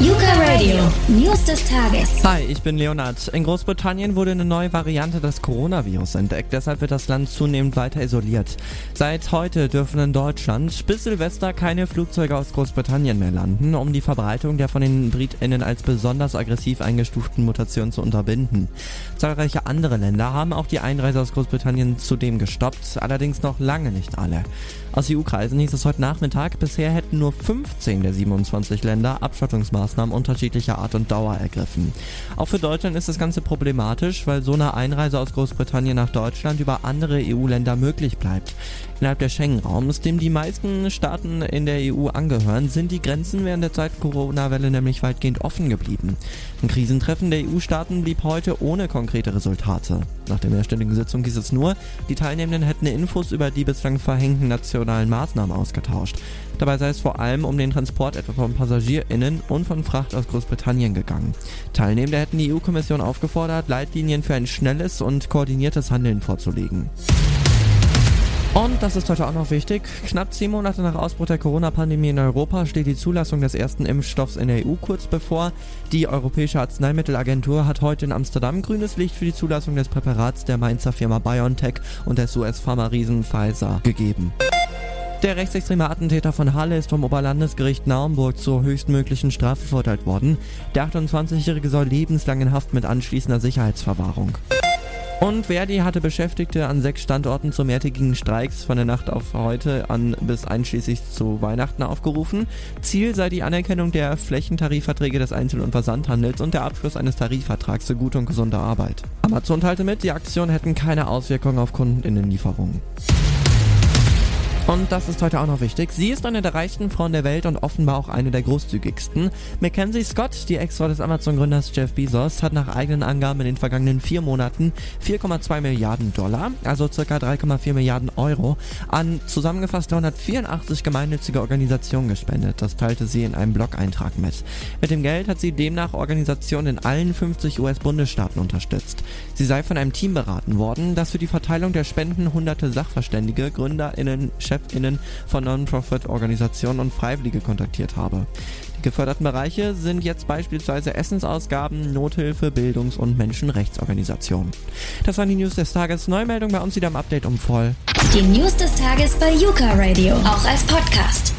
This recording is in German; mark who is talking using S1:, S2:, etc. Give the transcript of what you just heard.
S1: Yuka Radio, News des Tages.
S2: Hi, ich bin Leonard. In Großbritannien wurde eine neue Variante des Coronavirus entdeckt, deshalb wird das Land zunehmend weiter isoliert. Seit heute dürfen in Deutschland bis Silvester keine Flugzeuge aus Großbritannien mehr landen, um die Verbreitung der von den BritInnen als besonders aggressiv eingestuften Mutation zu unterbinden. Zahlreiche andere Länder haben auch die Einreise aus Großbritannien zudem gestoppt, allerdings noch lange nicht alle. Aus EU-Kreisen hieß es heute Nachmittag, bisher hätten nur 15 der 27 Länder Abschottungsmaßnahmen unterschiedlicher Art und Dauer ergriffen. Auch für Deutschland ist das Ganze problematisch, weil so eine Einreise aus Großbritannien nach Deutschland über andere EU-Länder möglich bleibt. Innerhalb der Schengen-Raums, dem die meisten Staaten in der EU angehören, sind die Grenzen während der Zeit Corona-Welle nämlich weitgehend offen geblieben. Ein Krisentreffen der EU-Staaten blieb heute ohne konkrete Resultate. Nach der mehrstündigen Sitzung hieß es nur, die Teilnehmenden hätten Infos über die bislang verhängten nationalen Maßnahmen ausgetauscht. Dabei sei es vor allem um den Transport etwa von PassagierInnen und von Fracht aus Großbritannien gegangen. Teilnehmende hätten die EU-Kommission aufgefordert, Leitlinien für ein schnelles und koordiniertes Handeln vorzulegen. Und das ist heute auch noch wichtig. Knapp zehn Monate nach Ausbruch der Corona-Pandemie in Europa steht die Zulassung des ersten Impfstoffs in der EU kurz bevor. Die Europäische Arzneimittelagentur hat heute in Amsterdam grünes Licht für die Zulassung des Präparats der Mainzer Firma BioNTech und des US-Pharma-Riesen Pfizer gegeben. Der rechtsextreme Attentäter von Halle ist vom Oberlandesgericht Naumburg zur höchstmöglichen Strafe verurteilt worden. Der 28-Jährige soll lebenslang in Haft mit anschließender Sicherheitsverwahrung. Und Verdi hatte Beschäftigte an sechs Standorten zu mehrtägigen Streiks von der Nacht auf heute an bis einschließlich zu Weihnachten aufgerufen. Ziel sei die Anerkennung der Flächentarifverträge des Einzel- und Versandhandels und der Abschluss eines Tarifvertrags für gute und gesunde Arbeit. Amazon teilte mit, die Aktionen hätten keine Auswirkungen auf Kundinnenlieferungen. Und das ist heute auch noch wichtig. Sie ist eine der reichsten Frauen der Welt und offenbar auch eine der großzügigsten. Mackenzie Scott, die Ex-Frau des Amazon-Gründers Jeff Bezos, hat nach eigenen Angaben in den vergangenen vier Monaten 4,2 Milliarden Dollar, also circa 3,4 Milliarden Euro, an zusammengefasst 384 gemeinnützige Organisationen gespendet. Das teilte sie in einem Blog-Eintrag mit. Mit dem Geld hat sie demnach Organisationen in allen 50 US-Bundesstaaten unterstützt. Sie sei von einem Team beraten worden, das für die Verteilung der Spenden hunderte Sachverständige, GründerInnen, ChefInnen von Non-Profit-Organisationen und Freiwillige kontaktiert habe. Die geförderten Bereiche sind jetzt beispielsweise Essensausgaben, Nothilfe, Bildungs- und Menschenrechtsorganisationen. Das waren die News des Tages. Neumeldung bei uns wieder im Update um voll.
S1: Die News des Tages bei Yuka Radio, auch als Podcast.